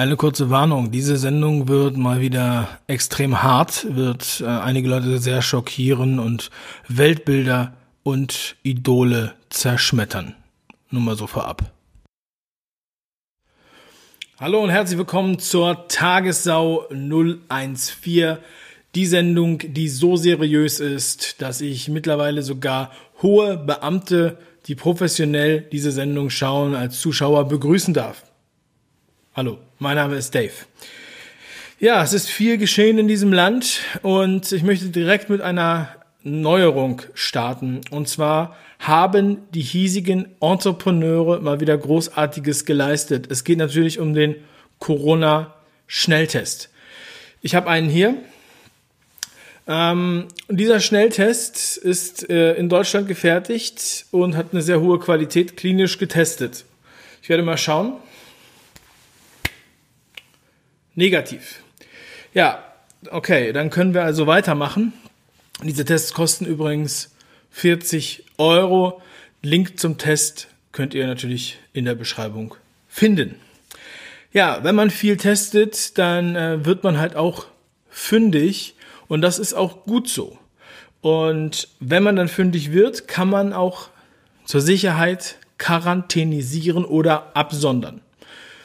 Eine kurze Warnung. Diese Sendung wird mal wieder extrem hart, wird äh, einige Leute sehr schockieren und Weltbilder und Idole zerschmettern. Nur mal so vorab. Hallo und herzlich willkommen zur Tagessau 014. Die Sendung, die so seriös ist, dass ich mittlerweile sogar hohe Beamte, die professionell diese Sendung schauen, als Zuschauer begrüßen darf. Hallo, mein Name ist Dave. Ja, es ist viel geschehen in diesem Land und ich möchte direkt mit einer Neuerung starten. Und zwar haben die hiesigen Entrepreneure mal wieder Großartiges geleistet. Es geht natürlich um den Corona-Schnelltest. Ich habe einen hier. Ähm, dieser Schnelltest ist äh, in Deutschland gefertigt und hat eine sehr hohe Qualität klinisch getestet. Ich werde mal schauen. Negativ. Ja, okay, dann können wir also weitermachen. Diese Tests kosten übrigens 40 Euro. Link zum Test könnt ihr natürlich in der Beschreibung finden. Ja, wenn man viel testet, dann äh, wird man halt auch fündig und das ist auch gut so. Und wenn man dann fündig wird, kann man auch zur Sicherheit quarantänisieren oder absondern.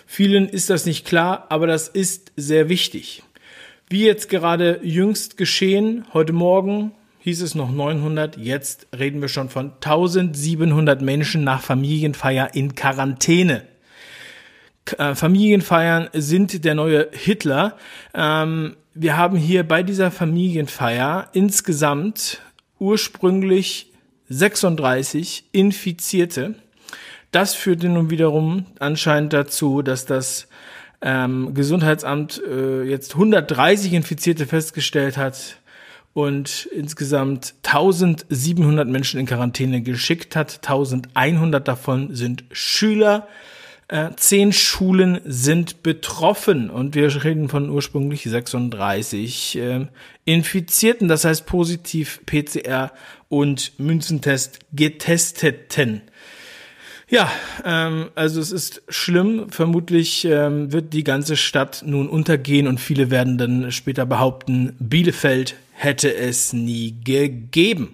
Vielen ist das nicht klar, aber das ist sehr wichtig. Wie jetzt gerade jüngst geschehen, heute Morgen hieß es noch 900, jetzt reden wir schon von 1700 Menschen nach Familienfeier in Quarantäne. Äh, Familienfeiern sind der neue Hitler. Ähm, wir haben hier bei dieser Familienfeier insgesamt ursprünglich 36 Infizierte. Das führte nun wiederum anscheinend dazu, dass das ähm, Gesundheitsamt äh, jetzt 130 Infizierte festgestellt hat und insgesamt 1700 Menschen in Quarantäne geschickt hat. 1100 davon sind Schüler. Äh, zehn Schulen sind betroffen und wir reden von ursprünglich 36 äh, Infizierten, das heißt positiv PCR und Münzentest getesteten. Ja, ähm, also es ist schlimm. Vermutlich ähm, wird die ganze Stadt nun untergehen und viele werden dann später behaupten, Bielefeld hätte es nie gegeben.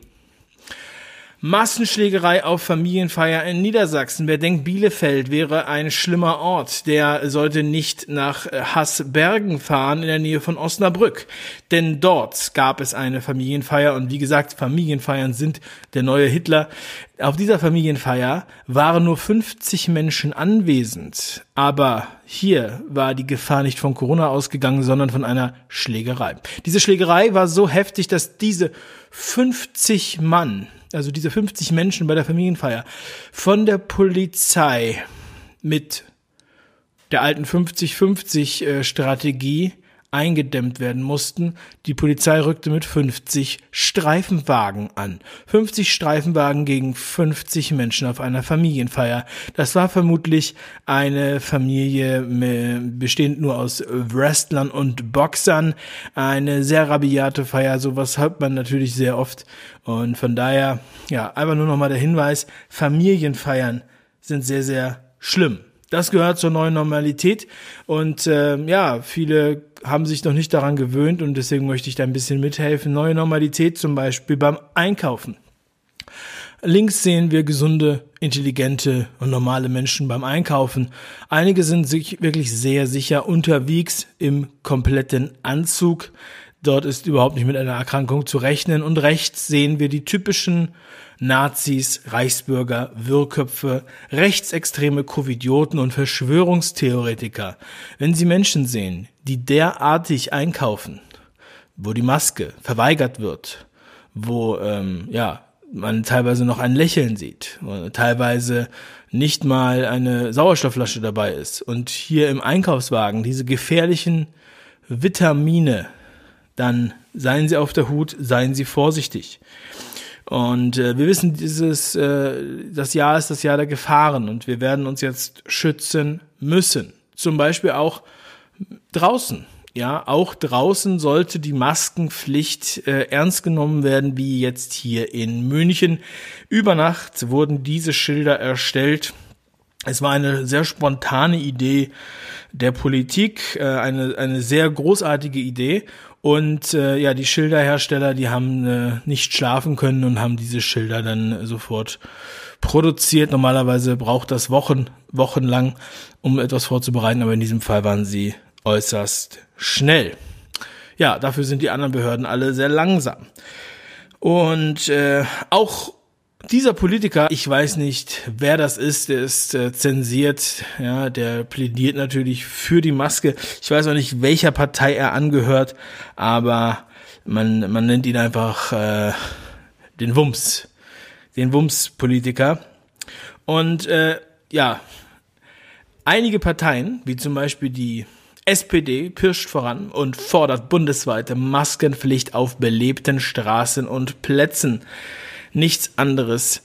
Massenschlägerei auf Familienfeier in Niedersachsen. Wer denkt, Bielefeld wäre ein schlimmer Ort, der sollte nicht nach Hassbergen fahren in der Nähe von Osnabrück. Denn dort gab es eine Familienfeier und wie gesagt, Familienfeiern sind der neue Hitler. Auf dieser Familienfeier waren nur 50 Menschen anwesend, aber hier war die Gefahr nicht von Corona ausgegangen, sondern von einer Schlägerei. Diese Schlägerei war so heftig, dass diese 50 Mann also diese 50 Menschen bei der Familienfeier, von der Polizei mit der alten 50-50-Strategie eingedämmt werden mussten. Die Polizei rückte mit 50 Streifenwagen an. 50 Streifenwagen gegen 50 Menschen auf einer Familienfeier. Das war vermutlich eine Familie bestehend nur aus Wrestlern und Boxern. Eine sehr rabiate Feier. Sowas hat man natürlich sehr oft. Und von daher, ja, einfach nur nochmal der Hinweis, Familienfeiern sind sehr, sehr schlimm. Das gehört zur neuen Normalität und äh, ja, viele haben sich noch nicht daran gewöhnt und deswegen möchte ich da ein bisschen mithelfen. Neue Normalität zum Beispiel beim Einkaufen. Links sehen wir gesunde, intelligente und normale Menschen beim Einkaufen. Einige sind sich wirklich sehr sicher unterwegs im kompletten Anzug. Dort ist überhaupt nicht mit einer Erkrankung zu rechnen. Und rechts sehen wir die typischen Nazis, Reichsbürger, Wirrköpfe, rechtsextreme Covidioten und Verschwörungstheoretiker. Wenn Sie Menschen sehen, die derartig einkaufen, wo die Maske verweigert wird, wo ähm, ja man teilweise noch ein Lächeln sieht, teilweise nicht mal eine Sauerstoffflasche dabei ist und hier im Einkaufswagen diese gefährlichen Vitamine dann seien Sie auf der Hut, seien Sie vorsichtig. Und äh, wir wissen, dieses äh, das Jahr ist das Jahr der Gefahren und wir werden uns jetzt schützen müssen. Zum Beispiel auch draußen. Ja, auch draußen sollte die Maskenpflicht äh, ernst genommen werden, wie jetzt hier in München. Über Nacht wurden diese Schilder erstellt Es war eine sehr spontane Idee der Politik, äh, eine, eine sehr großartige Idee. Und äh, ja, die Schilderhersteller, die haben äh, nicht schlafen können und haben diese Schilder dann sofort produziert. Normalerweise braucht das Wochen, wochenlang, um etwas vorzubereiten, aber in diesem Fall waren sie äußerst schnell. Ja, dafür sind die anderen Behörden alle sehr langsam. Und äh, auch dieser Politiker, ich weiß nicht, wer das ist, der ist äh, zensiert, ja, der plädiert natürlich für die Maske. Ich weiß auch nicht, welcher Partei er angehört, aber man, man nennt ihn einfach äh, den Wumms, den Wumms-Politiker. Und äh, ja, einige Parteien, wie zum Beispiel die SPD pirscht voran und fordert bundesweite Maskenpflicht auf belebten Straßen und Plätzen nichts anderes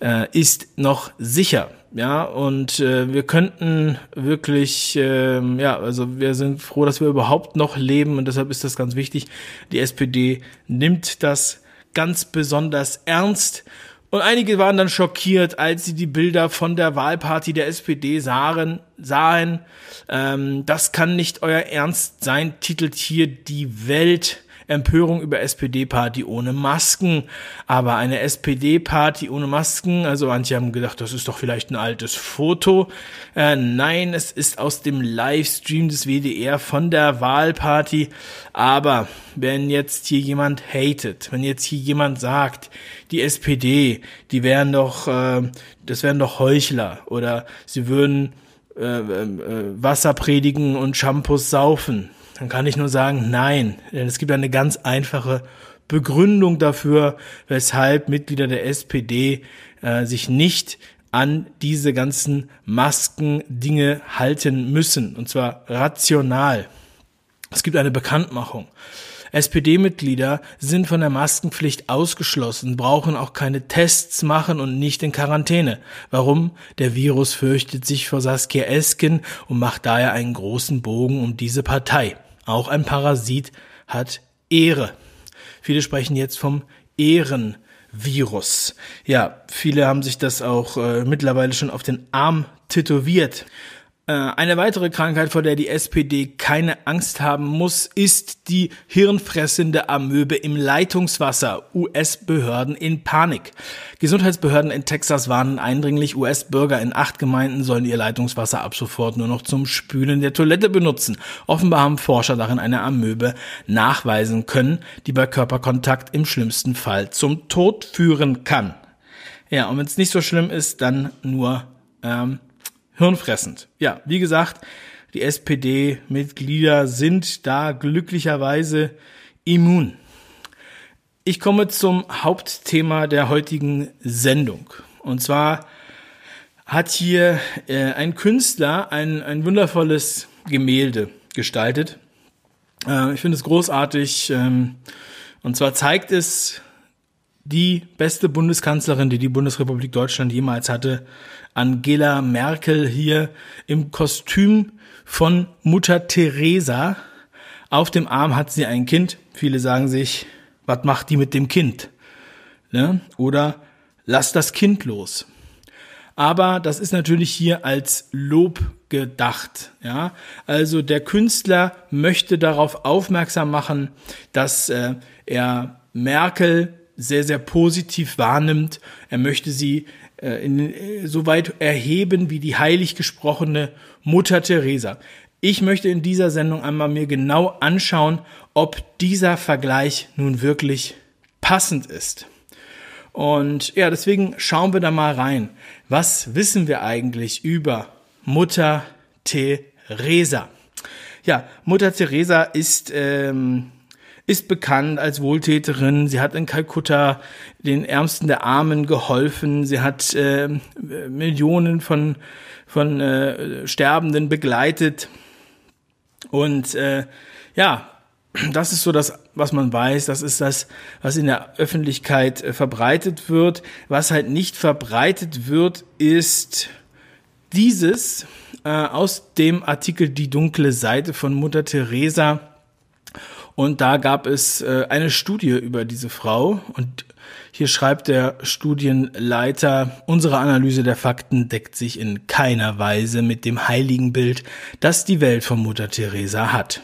äh, ist noch sicher. Ja, und äh, wir könnten wirklich, äh, ja, also wir sind froh, dass wir überhaupt noch leben und deshalb ist das ganz wichtig. Die SPD nimmt das ganz besonders ernst. Und einige waren dann schockiert, als sie die Bilder von der Wahlparty der SPD sahen. sahen. Ähm, das kann nicht euer Ernst sein, titelt hier die Welt. Empörung über SPD-Party ohne Masken. Aber eine SPD-Party ohne Masken, also manche haben gedacht, das ist doch vielleicht ein altes Foto. Äh, nein, es ist aus dem Livestream des WDR von der Wahlparty. Aber wenn jetzt hier jemand hatet, wenn jetzt hier jemand sagt, die SPD, die wären doch, äh, das wären doch Heuchler oder sie würden äh, äh, Wasser predigen und Shampoos saufen, dann kann ich nur sagen, nein. Denn es gibt eine ganz einfache Begründung dafür, weshalb Mitglieder der SPD äh, sich nicht an diese ganzen Masken-Dinge halten müssen. Und zwar rational. Es gibt eine Bekanntmachung. SPD-Mitglieder sind von der Maskenpflicht ausgeschlossen, brauchen auch keine Tests machen und nicht in Quarantäne. Warum? Der Virus fürchtet sich vor Saskia Esken und macht daher einen großen Bogen um diese Partei. Auch ein Parasit hat Ehre. Viele sprechen jetzt vom Ehrenvirus. Ja, viele haben sich das auch äh, mittlerweile schon auf den Arm tätowiert. Äh, eine weitere Krankheit, vor der die SPD keine Angst haben muss, ist die hirnfressende Amöbe im Leitungswasser. US-Behörden in Panik. Gesundheitsbehörden in Texas warnen eindringlich, US-Bürger in acht Gemeinden sollen ihr Leitungswasser ab sofort nur noch zum Spülen der Toilette benutzen. Offenbar haben Forscher darin eine Amöbe nachweisen können, die bei Körperkontakt im schlimmsten Fall zum Tod führen kann. Ja, und wenn es nicht so schlimm ist, dann nur ähm, hirnfressend. Ja, wie gesagt, die SPD-Mitglieder sind da glücklicherweise immun. Ich komme zum Hauptthema der heutigen Sendung. Und zwar hat hier äh, ein Künstler ein, ein wundervolles Gemälde gestaltet. Äh, ich finde es großartig. Ähm, und zwar zeigt es die beste Bundeskanzlerin, die die Bundesrepublik Deutschland jemals hatte, Angela Merkel hier im Kostüm von Mutter Teresa. Auf dem Arm hat sie ein Kind. Viele sagen sich, was macht die mit dem Kind? Ne? Oder lass das Kind los. Aber das ist natürlich hier als Lob gedacht. Ja, also der Künstler möchte darauf aufmerksam machen, dass äh, er Merkel sehr, sehr positiv wahrnimmt. Er möchte sie äh, in, äh, so weit erheben wie die heilig gesprochene Mutter Teresa. Ich möchte in dieser Sendung einmal mir genau anschauen, ob dieser Vergleich nun wirklich passend ist. Und ja, deswegen schauen wir da mal rein. Was wissen wir eigentlich über Mutter Teresa? Ja, Mutter Teresa ist ähm, ist bekannt als Wohltäterin. Sie hat in Kalkutta den Ärmsten der Armen geholfen. Sie hat äh, Millionen von, von äh, Sterbenden begleitet. Und äh, ja, das ist so das, was man weiß. Das ist das, was in der Öffentlichkeit äh, verbreitet wird. Was halt nicht verbreitet wird, ist dieses äh, aus dem Artikel Die dunkle Seite von Mutter Teresa und da gab es äh, eine Studie über diese Frau und Hier schreibt der Studienleiter, unsere Analyse der Fakten deckt sich in keiner Weise mit dem heiligen Bild, das die Welt von Mutter Teresa hat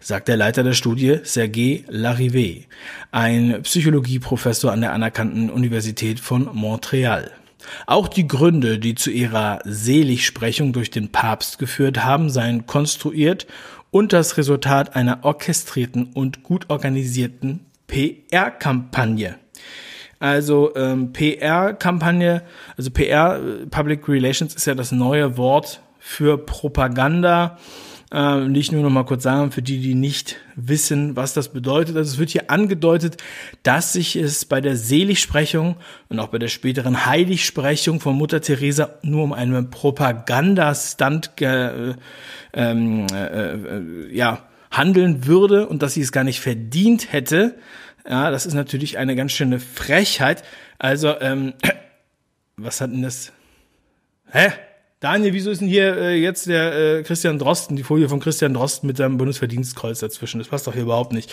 sagt der Leiter der Studie Sergei Larivé, ein Psychologieprofessor an der anerkannten Universität von Montreal. Auch die Gründe, die zu ihrer Seligsprechung durch den Papst geführt haben, seien konstruiert und das Resultat einer orchestrierten und gut organisierten PR-Kampagne. Also ähm, PR-Kampagne, also PR, Public Relations ist ja das neue Wort für Propaganda äh, und ich nur noch mal kurz sagen, für die, die nicht wissen, was das bedeutet. Also es wird hier angedeutet, dass sich es bei der Seligsprechung und auch bei der späteren Heiligsprechung von Mutter Teresa nur um einen Propagandastand äh, ähm, äh, äh, ja, handeln würde und dass sie es gar nicht verdient hätte. Ja, das ist natürlich eine ganz schöne Frechheit. Also, ähm, was hat denn das? Hä? Daniel, wieso ist denn hier äh, jetzt der äh, Christian Drosten, die Folie von Christian Drosten mit seinem Bundesverdienstkreuz dazwischen? Das passt doch hier überhaupt nicht.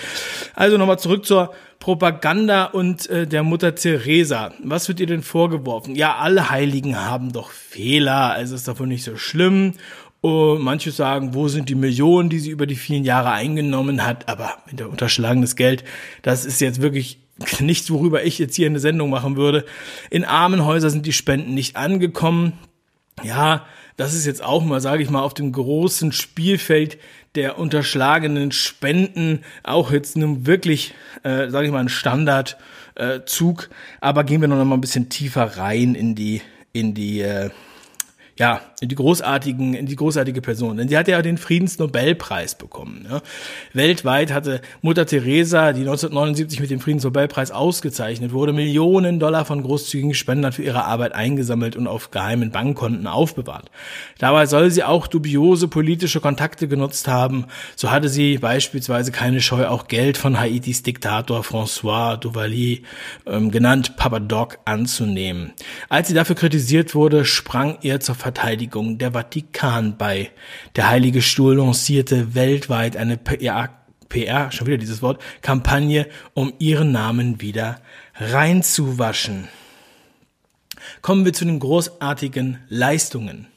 Also nochmal zurück zur Propaganda und äh, der Mutter Teresa. Was wird ihr denn vorgeworfen? Ja, alle Heiligen haben doch Fehler, also ist davon nicht so schlimm. Und manche sagen, wo sind die Millionen, die sie über die vielen Jahre eingenommen hat? Aber mit der unterschlagenes Geld, das ist jetzt wirklich nichts, worüber ich jetzt hier eine Sendung machen würde. In Armenhäuser sind die Spenden nicht angekommen ja, das ist jetzt auch mal, sage ich mal, auf dem großen Spielfeld der unterschlagenen Spenden auch jetzt nun wirklich, äh, sage ich mal, ein Standardzug. Äh, Aber gehen wir noch mal ein bisschen tiefer rein in die in die äh, ja, die großartigen, die großartige Person. Denn sie hat ja den Friedensnobelpreis bekommen. Ja. Weltweit hatte Mutter Teresa, die 1979 mit dem Friedensnobelpreis ausgezeichnet wurde, Millionen Dollar von großzügigen Spendern für ihre Arbeit eingesammelt und auf geheimen Bankkonten aufbewahrt. Dabei soll sie auch dubiose politische Kontakte genutzt haben. So hatte sie beispielsweise keine Scheu, auch Geld von Haitis Diktator François Duvalier, ähm, genannt Papa Doc, anzunehmen. Als sie dafür kritisiert wurde, sprang ihr zur Verteidigung der Vatikan bei. Der Heilige Stuhl lancierte weltweit eine PR, PR, schon wieder dieses Wort, Kampagne, um ihren Namen wieder reinzuwaschen. Kommen wir zu den großartigen Leistungen.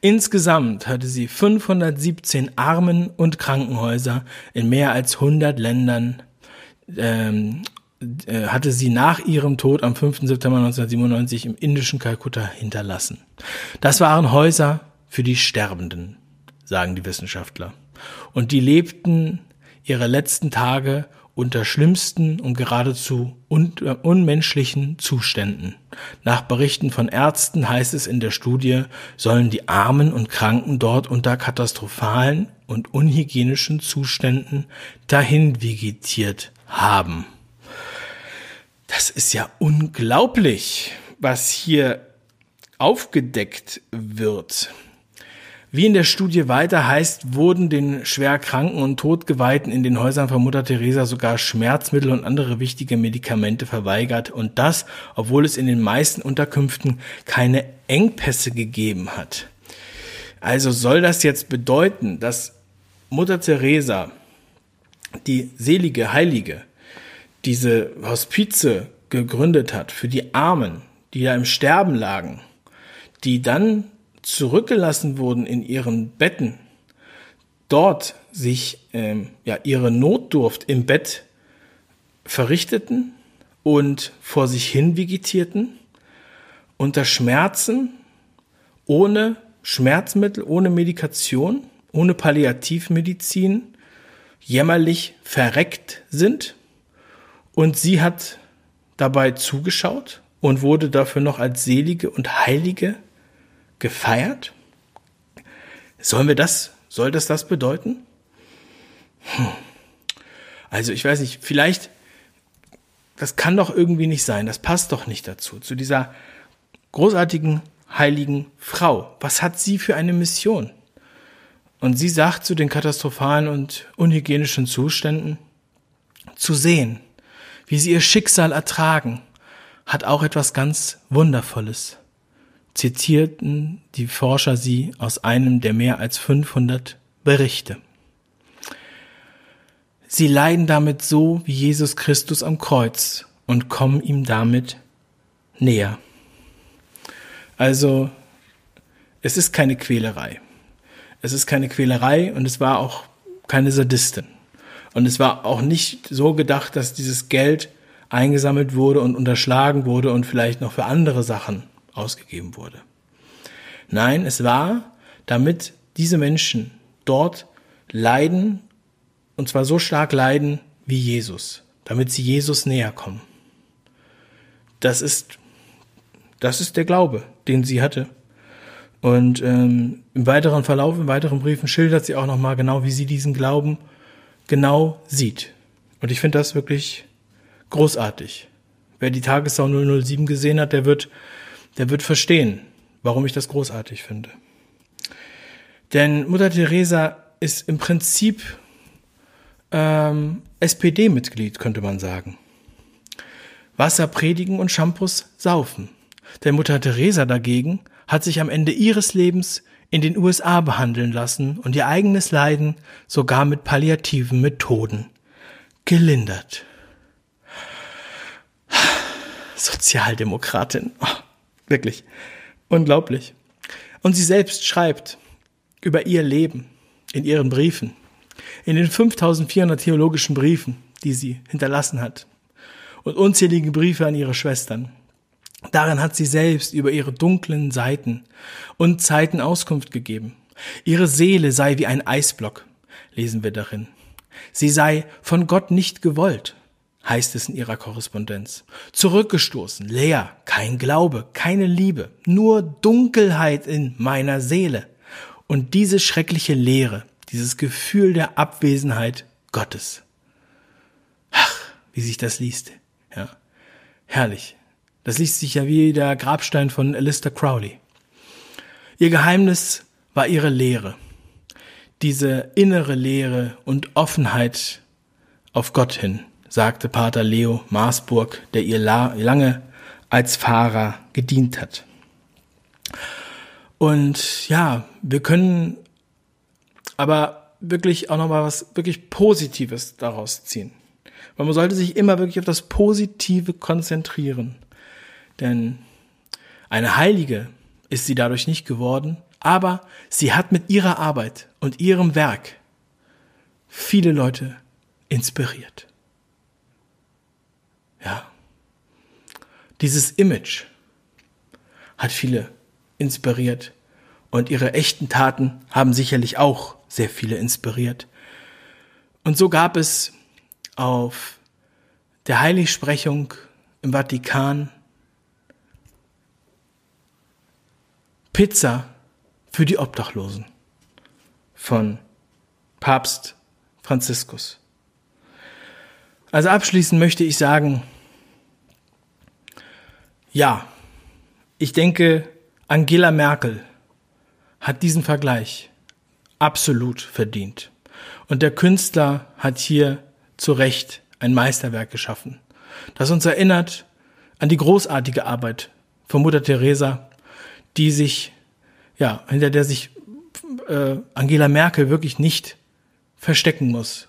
Insgesamt hatte sie 517 Armen- und Krankenhäuser in mehr als 100 Ländern ähm, äh, hatte sie nach ihrem Tod am 5. September 1997 im indischen Kalkutta hinterlassen. Das waren Häuser für die Sterbenden, sagen die Wissenschaftler. Und die lebten ihre letzten Tage unter schlimmsten und geradezu un äh, unmenschlichen Zuständen. Nach Berichten von Ärzten heißt es in der Studie, sollen die Armen und Kranken dort unter katastrophalen und unhygienischen Zuständen dahin vegetiert haben. Das ist ja unglaublich, was hier aufgedeckt wird. Wie in der Studie weiter heißt, wurden den schwerkranken und Todgeweihten in den Häusern von Mutter Teresa sogar Schmerzmittel und andere wichtige Medikamente verweigert und das, obwohl es in den meisten Unterkünften keine Engpässe gegeben hat. Also soll das jetzt bedeuten, dass Mutter Teresa, die selige Heilige, diese Hospize gegründet hat für die Armen, die da im Sterben lagen, die dann zurückgelassen wurden in ihren Betten, dort sich ähm, ja ihre Notdurft im Bett verrichteten und vor sich hin vegetierten, unter Schmerzen, ohne Schmerzmittel, ohne Medikation, ohne Palliativmedizin, jämmerlich verreckt sind und sie hat dabei zugeschaut und wurde dafür noch als Selige und Heilige gefeiert? Sollen wir das, soll das das bedeuten? Hm. Also ich weiß nicht, vielleicht, das kann doch irgendwie nicht sein, das passt doch nicht dazu, zu dieser großartigen, heiligen Frau. Was hat sie für eine Mission? Und sie sagt zu den katastrophalen und unhygienischen Zuständen, zu sehen, wie sie ihr Schicksal ertragen, hat auch etwas ganz Wundervolles. Zitierten die Forscher sie aus einem der mehr als 500 Berichte. Sie leiden damit so wie Jesus Christus am Kreuz, und kommen ihm damit näher. Also, es ist keine Quälerei. Es ist keine Quälerei und es war auch keine Sadistin. Und es war auch nicht so gedacht, dass dieses Geld eingesammelt wurde und unterschlagen wurde und vielleicht noch für andere Sachen ausgegeben wurde. Nein, es war, damit diese Menschen dort leiden, und zwar so stark leiden wie Jesus, damit sie Jesus näher kommen. Das ist, das ist der Glaube, den sie hatte. Und ähm, im weiteren Verlauf, in weiteren Briefen schildert sie auch nochmal genau, wie sie diesen Glauben genau sieht. Und ich finde das wirklich großartig. Wer die Tagesschau 007 gesehen hat, der wird, der wird verstehen, warum ich das großartig finde. Denn Mutter Teresa ist im Prinzip ähm, SPD-Mitglied, könnte man sagen. Wasser predigen und Shampoos saufen. Denn Mutter Teresa dagegen hat sich am Ende ihres Lebens in den USA behandeln lassen und ihr eigenes Leiden sogar mit palliativen Methoden gelindert. Sozialdemokratin. Oh, wirklich. Unglaublich. Und sie selbst schreibt über ihr Leben in ihren Briefen, in den 5400 theologischen Briefen, die sie hinterlassen hat und unzählige Briefe an ihre Schwestern. Darin hat sie selbst über ihre dunklen Seiten und Zeiten Auskunft gegeben. Ihre Seele sei wie ein Eisblock, lesen wir darin. Sie sei von Gott nicht gewollt, heißt es in ihrer Korrespondenz. Zurückgestoßen, leer, kein Glaube, keine Liebe, nur Dunkelheit in meiner Seele. Und diese schreckliche Leere, dieses Gefühl der Abwesenheit Gottes. Ach, wie sich das liest. Ja, herrlich. Das liest sich ja wie der Grabstein von Alistair Crowley. Ihr Geheimnis war ihre Lehre. Diese innere Lehre und Offenheit auf Gott hin, sagte Pater Leo Marsburg, der ihr lange als Fahrer gedient hat. Und ja, wir können aber wirklich auch nochmal was wirklich Positives daraus ziehen. Man sollte sich immer wirklich auf das Positive konzentrieren. Denn eine Heilige ist sie dadurch nicht geworden, aber sie hat mit ihrer Arbeit und ihrem Werk viele Leute inspiriert. Ja. Dieses Image hat viele inspiriert und ihre echten Taten haben sicherlich auch sehr viele inspiriert. Und so gab es auf der Heiligsprechung im Vatikan Pizza für die Obdachlosen von Papst Franziskus. Also abschließend möchte ich sagen, ja, ich denke, Angela Merkel hat diesen Vergleich absolut verdient. Und der Künstler hat hier zu Recht ein Meisterwerk geschaffen, das uns erinnert an die großartige Arbeit von Mutter Teresa die sich, ja, hinter der sich äh, Angela Merkel wirklich nicht verstecken muss.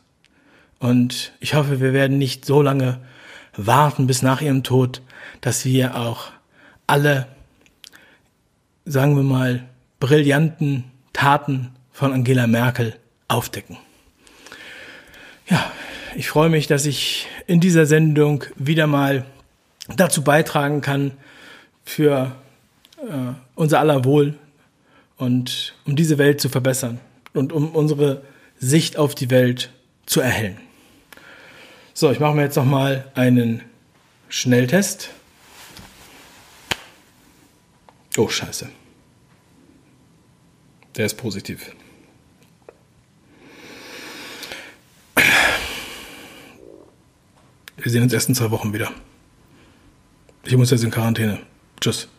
Und ich hoffe, wir werden nicht so lange warten bis nach ihrem Tod, dass wir auch alle, sagen wir mal, brillanten Taten von Angela Merkel aufdecken. Ja, ich freue mich, dass ich in dieser Sendung wieder mal dazu beitragen kann, für äh, unser aller Wohl und um diese Welt zu verbessern und um unsere Sicht auf die Welt zu erhellen. So, ich mache mir jetzt noch mal einen Schnelltest. Oh, scheiße. Der ist positiv. Wir sehen uns erst in zwei Wochen wieder. Ich muss jetzt in Quarantäne. Tschüss.